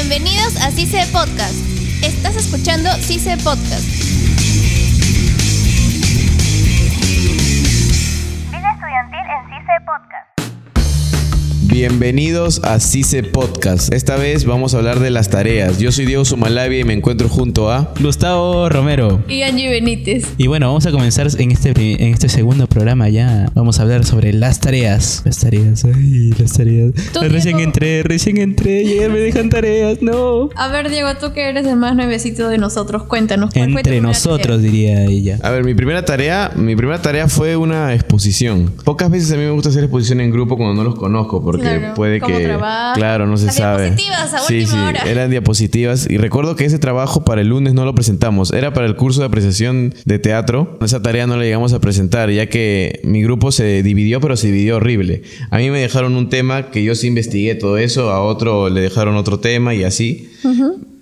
Bienvenidos a CICE Podcast. Estás escuchando CICE Podcast. Bienvenidos a CICE Podcast. Esta vez vamos a hablar de las tareas. Yo soy Diego Sumalavia y me encuentro junto a... Gustavo Romero. Y Angie Benítez. Y bueno, vamos a comenzar en este, en este segundo programa ya. Vamos a hablar sobre las tareas. Las tareas, ay, las tareas. Recién Diego. entré, recién entré y ya me dejan tareas, no. A ver, Diego, tú que eres el más nuevecito de nosotros, cuéntanos. ¿cuál Entre nosotros, diría ella. A ver, mi primera tarea, mi primera tarea fue una exposición. Pocas veces a mí me gusta hacer exposición en grupo cuando no los conozco, porque Claro, puede ¿cómo que, claro, no se Las sabe. diapositivas a sí, última sí, hora. eran diapositivas y recuerdo que ese trabajo para el lunes no lo presentamos, era para el curso de apreciación de teatro. Esa tarea no la llegamos a presentar, ya que mi grupo se dividió, pero se dividió horrible. A mí me dejaron un tema que yo sí investigué todo eso, a otro le dejaron otro tema y así.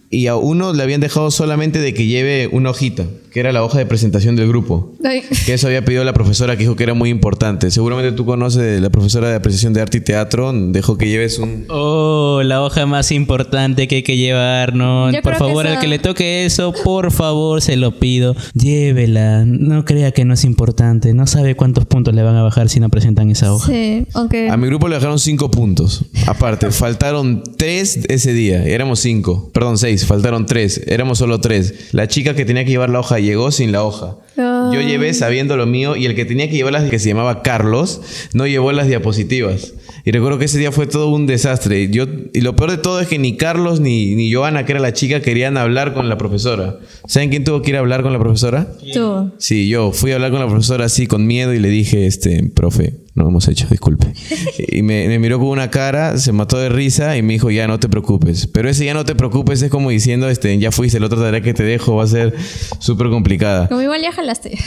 Y a uno le habían dejado solamente de que lleve una hojita, que era la hoja de presentación del grupo. Ay, Que eso había pedido la profesora que dijo que era muy importante. Seguramente tú conoces la profesora de apreciación de arte y teatro. Dejó que lleves un... Oh, la hoja más importante que hay que llevar, ¿no? Yo por favor, al que le toque eso, por favor, se lo pido. Llévela. No crea que no es importante. No sabe cuántos puntos le van a bajar si no presentan esa hoja. sí, aunque... A mi grupo le dejaron cinco puntos. Aparte, faltaron tres ese día. Éramos cinco. Perdón, seis. Faltaron tres. Éramos solo tres. La chica que tenía que llevar la hoja llegó sin la hoja. Yo llevé sabiendo lo mío y el que tenía que llevar las que se llamaba Carlos no llevó las diapositivas. Y recuerdo que ese día fue todo un desastre. Yo, y lo peor de todo es que ni Carlos ni, ni Joana, que era la chica, querían hablar con la profesora. ¿Saben quién tuvo que ir a hablar con la profesora? Tú. Sí, yo fui a hablar con la profesora así con miedo y le dije, este, profe, no hemos hecho, disculpe. Y me, me miró con una cara, se mató de risa y me dijo, ya no te preocupes. Pero ese ya no te preocupes es como diciendo, este, ya fuiste, la otra tarea que te dejo va a ser súper complicada. Como igual ya jalaste.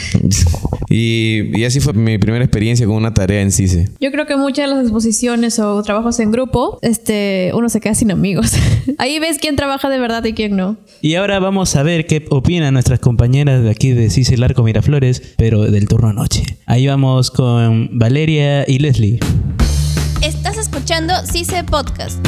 Y, y así fue mi primera experiencia con una tarea en CICE. Yo creo que muchas de las exposiciones o trabajos en grupo, este, uno se queda sin amigos. Ahí ves quién trabaja de verdad y quién no. Y ahora vamos a ver qué opinan nuestras compañeras de aquí de Cice Larco Miraflores, pero del turno noche. Ahí vamos con Valeria y Leslie. Estás escuchando CICE Podcast.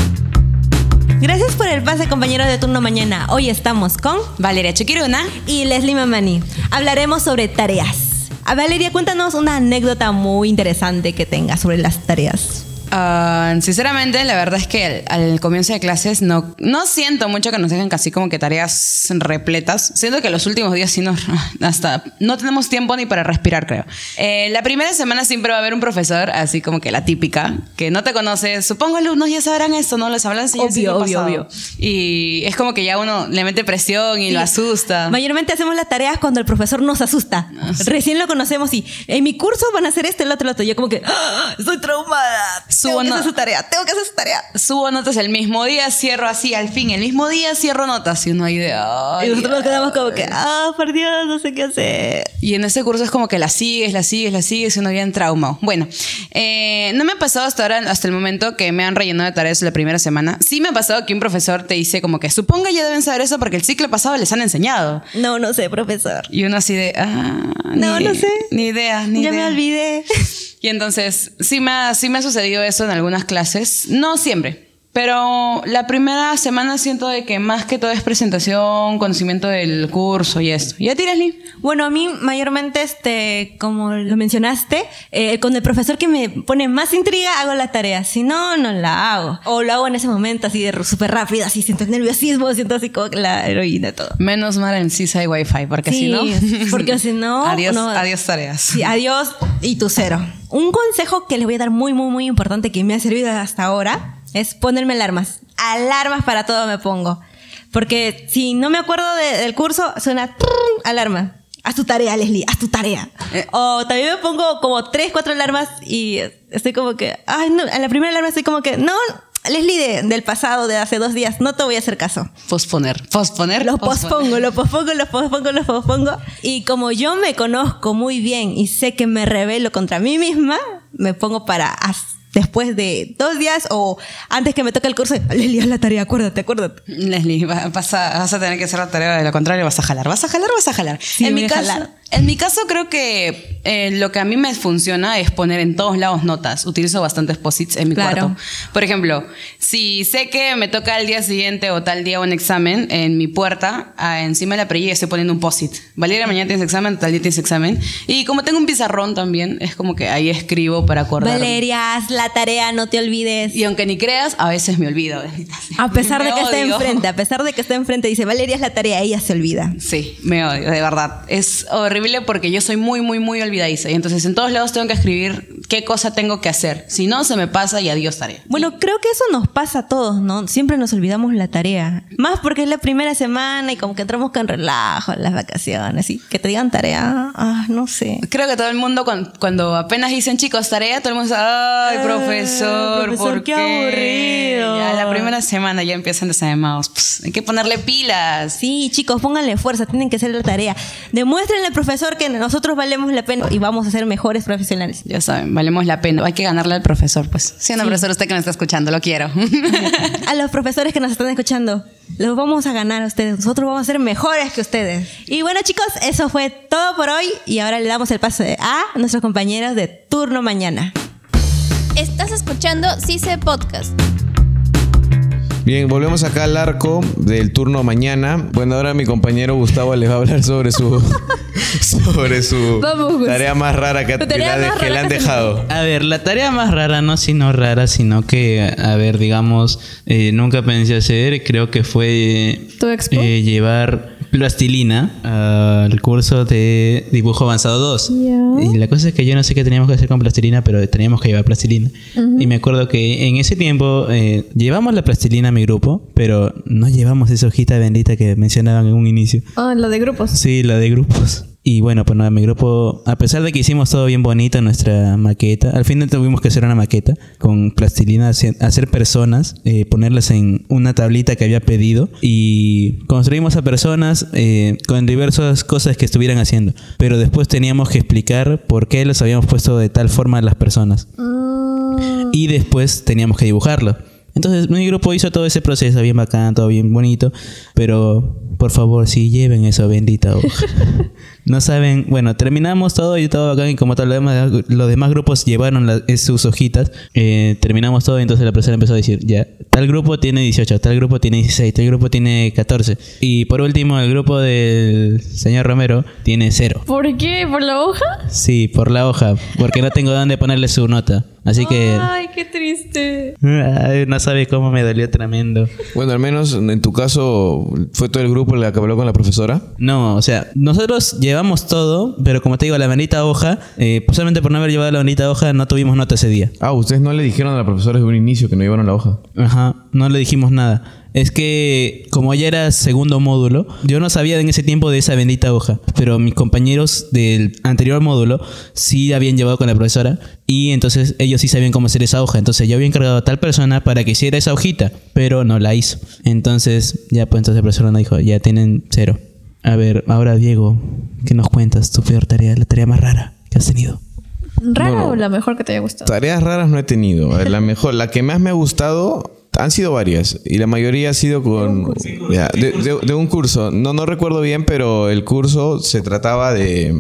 Gracias por el pase, compañeros de turno mañana. Hoy estamos con Valeria Chuquiruna. y Leslie Mamani. Hablaremos sobre tareas. A Valeria, cuéntanos una anécdota muy interesante que tengas sobre las tareas. Ah, sinceramente, la verdad es que al, al comienzo de clases no, no siento mucho que nos dejen casi como que tareas repletas. Siento que los últimos días sí nos... Hasta no tenemos tiempo ni para respirar, creo. Eh, la primera semana siempre va a haber un profesor, así como que la típica, que no te conoce. Supongo alumnos ya sabrán esto, ¿no? Les hablan Obvio, siglo obvio, obvio. Y es como que ya uno le mete presión y lo asusta. Mayormente hacemos las tareas cuando el profesor nos asusta. Recién lo conocemos y en mi curso van a hacer esto, el otro, el otro. Yo como que, ¡Ah! estoy traumada. Subo tengo que no- hacer su tarea, tengo que hacer su tarea. Subo notas el mismo día, cierro así, al fin, el mismo día cierro notas y uno hay de... "Ay, y nosotros nos ay". quedamos como que, ah, por Dios, no sé qué hacer. Y en ese curso es como que la sigues, la sigues, la sigues y uno bien traumado. Bueno, eh, no me ha pasado hasta ahora, hasta el momento que me han rellenado de tareas la primera semana. Sí me ha pasado que un profesor te dice como que suponga ya deben saber eso porque el ciclo pasado les han enseñado. No, no sé, profesor. Y uno así de, ah, No, ni- no sé. Ni idea, ni ya idea. me olvidé. Y entonces, sí me, ha, sí me ha sucedido eso en algunas clases. No siempre. Pero la primera semana siento de que más que todo es presentación, conocimiento del curso y esto. ¿Y a ti, Leslie? Bueno, a mí mayormente, este, como lo mencionaste, eh, con el profesor que me pone más intriga hago la tarea. Si no, no la hago. O lo hago en ese momento así de súper rápido, así siento el nerviosismo, siento así como la heroína todo. Menos mal en CISA hay Wi-Fi, porque Sí, si no... porque si no, adiós, no- adiós tareas. Sí, adiós y tu cero. Un consejo que les voy a dar muy, muy, muy importante que me ha servido hasta ahora es ponerme alarmas. Alarmas para todo me pongo. Porque si no me acuerdo de- del curso, suena trrr, alarma. Haz tu tarea, Leslie, haz tu tarea. Eh. O también me pongo como tres, cuatro alarmas y estoy como que, ay, no, en la primera alarma estoy como que, no, Leslie de- del pasado, de hace dos días, no te voy a hacer caso. Posponer, posponer. Lo posponer. pospongo, lo pospongo, lo pospongo, lo pospongo. Y como yo me conozco muy bien y sé que me rebelo contra mí misma, me pongo para después de dos días o antes que me toque el curso, Leslie, haz la tarea, acuérdate, acuérdate. Leslie, va- vas a, vas a tener que hacer la tarea, de lo contrario vas a jalar, vas a jalar, vas a jalar. Sí, en, mi caso, jalar. En mi caso creo que eh, lo que a mí me funciona es poner en todos lados notas. Utilizo bastantes posits en mi Claro. cuarto. Por ejemplo, si sé que me toca el día siguiente o tal día un examen, en mi puerta, ah, encima de la perilla estoy poniendo un posit. Valeria, mañana tienes examen, tal día tienes examen. Y como tengo un pizarrón también, es como que ahí escribo para acordar. Valeria, haz la tarea, no te olvides. Y aunque ni creas, a veces me olvido. A pesar de que esté odio. enfrente, a pesar de que esté enfrente, dice Valeria, haz la tarea, ella se olvida. Sí, me odio, de verdad. Es horrible porque yo soy muy, muy, muy olvidadiza. Y entonces en todos lados tengo que escribir qué cosa tengo que hacer. Si no, se me pasa y adiós tarea. Bueno, creo que eso nos pasa a todos, ¿no? Siempre nos olvidamos la tarea. Más porque es la primera semana y como que entramos con relajo en las vacaciones. Y que te digan tarea, ah, no sé. Creo que todo el mundo, cuan- cuando apenas dicen chicos, tarea, todo el mundo dice, ay, profesor, profesor, ¿por qué qué? aburrido. Ya la primera semana ya empiezan desanimados. Pues, hay que ponerle pilas. Sí, chicos, pónganle fuerza, tienen que hacer la tarea. Demuéstrenle al profesor que nosotros valemos la pena y vamos a ser mejores profesionales. Ya saben, valemos la pena. Hay que ganarle al profesor, pues. Sí, no, profesor, usted que me está escuchando, lo quiero. A los profesores que nos están escuchando, los vamos a ganar a ustedes. Nosotros vamos a ser mejores que ustedes. Y bueno, chicos, eso fue todo por hoy. Y ahora le damos el pase a nuestros compañeros de turno mañana. Estás escuchando CICE Podcast. Bien, volvemos acá al arco del turno mañana. Bueno, ahora mi compañero Gustavo les va a hablar sobre su sobre su Vamos, tarea más rara que, tarea la- más que le han dejado. A ver, la tarea más rara, no sino rara, sino que, a ver, digamos, eh, nunca pensé hacer, creo que fue ¿Tu expo? eh, llevar plastilina al curso de dibujo avanzado 2. Ya. Y la cosa es que yo no sé qué teníamos que hacer con plastilina, pero teníamos que llevar plastilina. Y me acuerdo que en ese tiempo eh, llevamos la plastilina a mi grupo, pero no llevamos esa hojita bendita que mencionaban en un inicio. Ah, lo de grupos. Sí, la de grupos. Y bueno, pues nada, mi grupo, a pesar de que hicimos todo bien bonito, nuestra maqueta, al final tuvimos que hacer una maqueta con plastilina, hacer hacer personas, eh, ponerlas en una tablita que había pedido y construimos a personas eh, con diversas cosas que estuvieran haciendo. Pero después teníamos que explicar por qué los habíamos puesto de tal forma a las personas. Y después teníamos que dibujarlo. Entonces mi grupo hizo todo ese proceso bien bacán, todo bien bonito, pero por favor, si lleven eso, bendita hoja. no saben, bueno, terminamos todo y todo bacán y como tal, los demás, los demás grupos llevaron la- sus hojitas, eh, terminamos todo y entonces la profesora empezó a decir, ya, tal grupo tiene 18, tal grupo tiene 16, tal grupo tiene 14. Y por último, el grupo del señor Romero tiene 0. ¿Por qué? ¿Por la hoja? Sí, por la hoja, porque no tengo dónde ponerle su nota. Así que... Ay, qué triste. Ay, no sabe cómo me dolió tremendo. Bueno, al menos en tu caso fue todo el grupo el que habló con la profesora. No, o sea, nosotros llevamos todo, pero como te digo, la bendita hoja, eh, pues solamente por no haber llevado la bendita hoja, no tuvimos nota ese día. Ah, ustedes no le dijeron a la profesora desde un inicio que no llevaron la hoja. Ajá, no le dijimos nada. Es que como ya era segundo módulo, yo no sabía en ese tiempo de esa bendita hoja, pero mis compañeros del anterior módulo sí habían llevado con la profesora y entonces ellos sí sabían cómo hacer esa hoja. Entonces yo había encargado a tal persona para que hiciera esa hojita, pero no la hizo. Entonces ya pues entonces la profesora nos dijo, ya tienen cero. A ver, ahora Diego, ¿qué nos cuentas? Tu peor tarea, la tarea más rara que has tenido. ¿Rara Bueno. o la mejor que te haya gustado? Tareas raras no he tenido. La mejor, la que más me ha gustado han sido varias y la mayoría ha sido con ya, de, de- de un curso. No no recuerdo bien, pero el curso se trataba de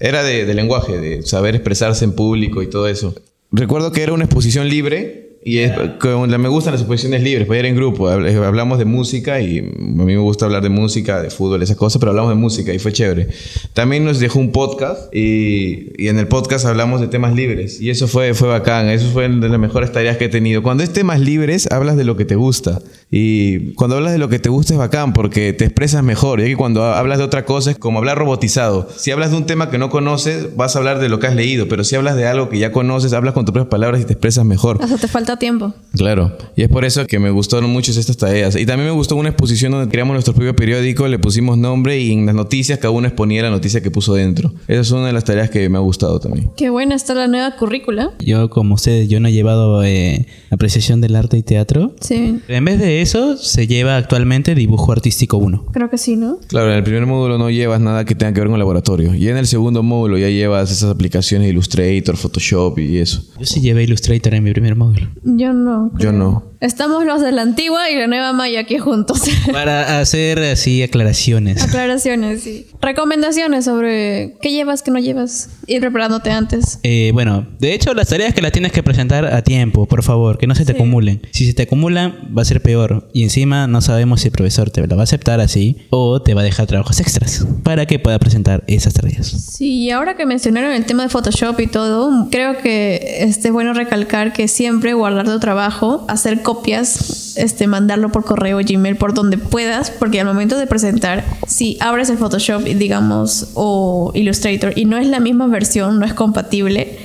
era de, de lenguaje, de saber expresarse en público y todo eso. Recuerdo que era una exposición libre y es, con la- me gustan las exposiciones libres, pues era en grupo. Habl- Hablamos de música y a mí me gusta hablar de música, de fútbol, esas cosas, pero hablamos de música y fue chévere. También nos dejó un podcast y, y en el podcast hablamos de temas libres y eso fue, fue bacán. Eso fue de las mejores tareas que he tenido. Cuando es temas libres, hablas de lo que te gusta. Y cuando hablas de lo que te gusta es bacán porque te expresas mejor. Ya que cuando hablas de otra cosa es como hablar robotizado. Si hablas de un tema que no conoces, vas a hablar de lo que has leído. Pero si hablas de algo que ya conoces, hablas con tus propias palabras y te expresas mejor. O sea, te falta tiempo. Claro, y es por eso que me gustaron mucho estas tareas. Y también me gustó una exposición donde creamos nuestro propio periódico, le pusimos nombre y en las noticias cada uno exponía la noticia que puso dentro. Esa es una de las tareas que me ha gustado también. Qué buena está la nueva currícula. Yo, como ustedes, yo no he llevado eh, apreciación del arte y teatro. Sí. En vez de eso se lleva actualmente dibujo artístico 1. Creo que sí, ¿no? Claro, en el primer módulo no llevas nada que tenga que ver con laboratorio. Y en el segundo módulo ya llevas esas aplicaciones de Illustrator, Photoshop y eso. Yo sí llevé Illustrator en mi primer módulo. Yo no. Yo creo. no. Estamos los de la antigua y la nueva Maya aquí juntos. Para hacer así aclaraciones. Aclaraciones, sí. Recomendaciones sobre qué llevas, qué no llevas. Ir preparándote antes. Eh, bueno, de hecho las tareas que las tienes que presentar a tiempo, por favor, que no se te Sí. acumulen. Si se te acumulan va a ser peor y encima no sabemos si el profesor te lo va a aceptar así o te va a dejar trabajos extras para que pueda presentar esas tareas. Sí, y ahora que mencionaron el tema de Photoshop y todo, creo que este, es bueno recalcar que siempre guardar tu trabajo, hacer copias, este, mandarlo por correo, Gmail, por donde puedas, porque al momento de presentar, si abres el Photoshop, digamos, o Illustrator y no es la misma versión, no es compatible,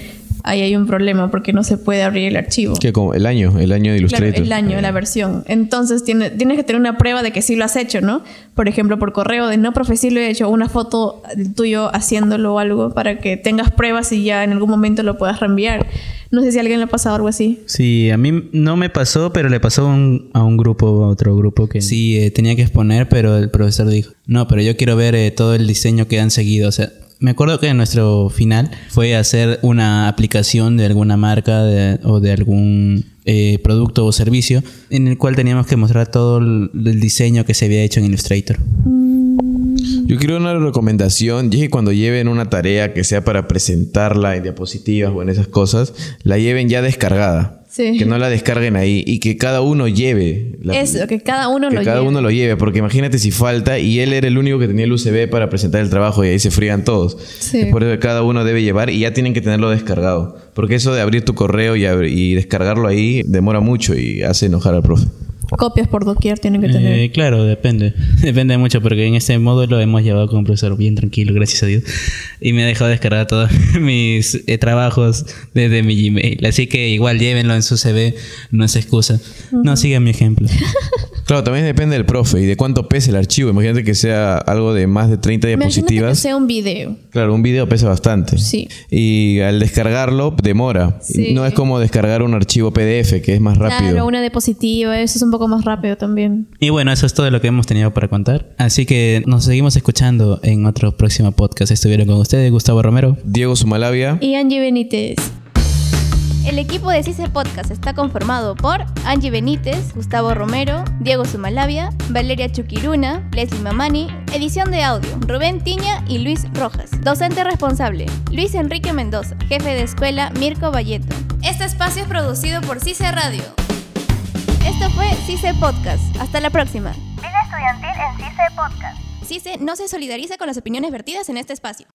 ahí hay un problema porque no se puede abrir el archivo. Que como el año, el año de Claro, Illustrator. el año, la versión. Entonces tiene, tienes que tener una prueba de que sí lo has hecho, ¿no? Por ejemplo, por correo de no profe, sí lo he hecho, una foto tuyo haciéndolo o algo para que tengas pruebas y ya en algún momento lo puedas reenviar. No sé si a alguien le ha pasado algo así. Sí, a mí no me pasó, pero le pasó a un, a un grupo, a otro grupo que sí eh, tenía que exponer, pero el profesor dijo, no, pero yo quiero ver eh, todo el diseño que han seguido. O sea, me acuerdo que nuestro final fue hacer una aplicación de alguna marca de- o de algún eh, producto o servicio en el cual teníamos que mostrar todo el, el diseño que se había hecho en Illustrator. Yo quiero una recomendación, y es que cuando lleven una tarea que sea para presentarla en diapositivas o en esas cosas, la lleven ya descargada. Sí. Que no la descarguen ahí y que cada uno lleve. la- Eso, que cada uno que lo cada lleve. uno lo lleve, porque imagínate si falta y él era el único que tenía el USB para presentar el trabajo y ahí se frían todos. Sí. Es por eso que cada uno debe llevar y ya tienen que tenerlo descargado. Porque eso de abrir tu correo y, y descargarlo ahí demora mucho y hace enojar al profe. Copias por doquier tienen que tener. Eh, claro, depende. Depende mucho porque en este módulo hemos llevado con un profesor bien tranquilo, gracias a Dios. Y me ha dejado descargar todos mis eh, trabajos desde mi Gmail. Así que igual llévenlo en su CV, no es excusa. No sigan mi ejemplo. Claro, también depende del profe y de cuánto pesa el archivo. Imagínate que sea algo de más de 30 Imagínate que diapositivas. sea un video. Claro, un video pesa bastante. Sí. Y al descargarlo demora. Sí. No es como descargar un archivo PDF, que es más rápido. Claro, una diapositiva, eso es un poco más rápido también. Y bueno, eso es todo lo que hemos tenido para contar. Así que nos seguimos escuchando en otro próximo podcast. Estuvieron con ustedes Gustavo Romero. Diego Sumalavia. Y Angie Benítez. El equipo de CICE Podcast está conformado por Angie Benítez, Gustavo Romero, Diego Sumalavia, Valeria Chuquiruna, Leslie Mamani, edición de audio, Rubén Tiña y Luis Rojas. Docente responsable, Luis Enrique Mendoza, jefe de escuela, Mirko Valleto. Este espacio es producido por CICE Radio. Esto fue CICE Podcast. Hasta la próxima. Vida estudiantil en CICE Podcast. CICE no se solidariza con las opiniones vertidas en este espacio.